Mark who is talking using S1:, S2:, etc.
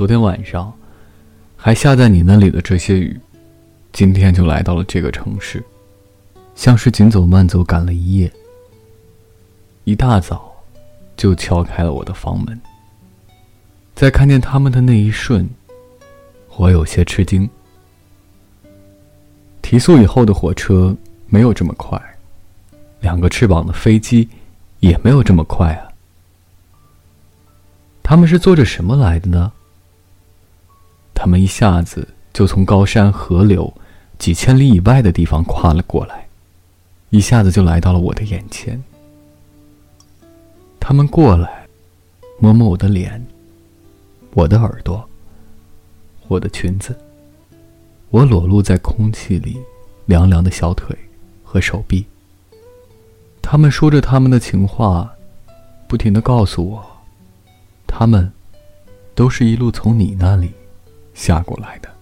S1: 昨天晚上还下在你那里的这些雨，今天就来到了这个城市，像是紧走慢走赶了一夜。一大早就敲开了我的房门。在看见他们的那一瞬，我有些吃惊。提速以后的火车没有这么快，两个翅膀的飞机也没有这么快啊。他们是坐着什么来的呢？他们一下子就从高山河流几千里以外的地方跨了过来，一下子就来到了我的眼前。他们过来，摸摸我的脸，我的耳朵，我的裙子，我裸露在空气里凉凉的小腿和手臂。他们说着他们的情话，不停的告诉我，他们都是一路从你那里下过来的。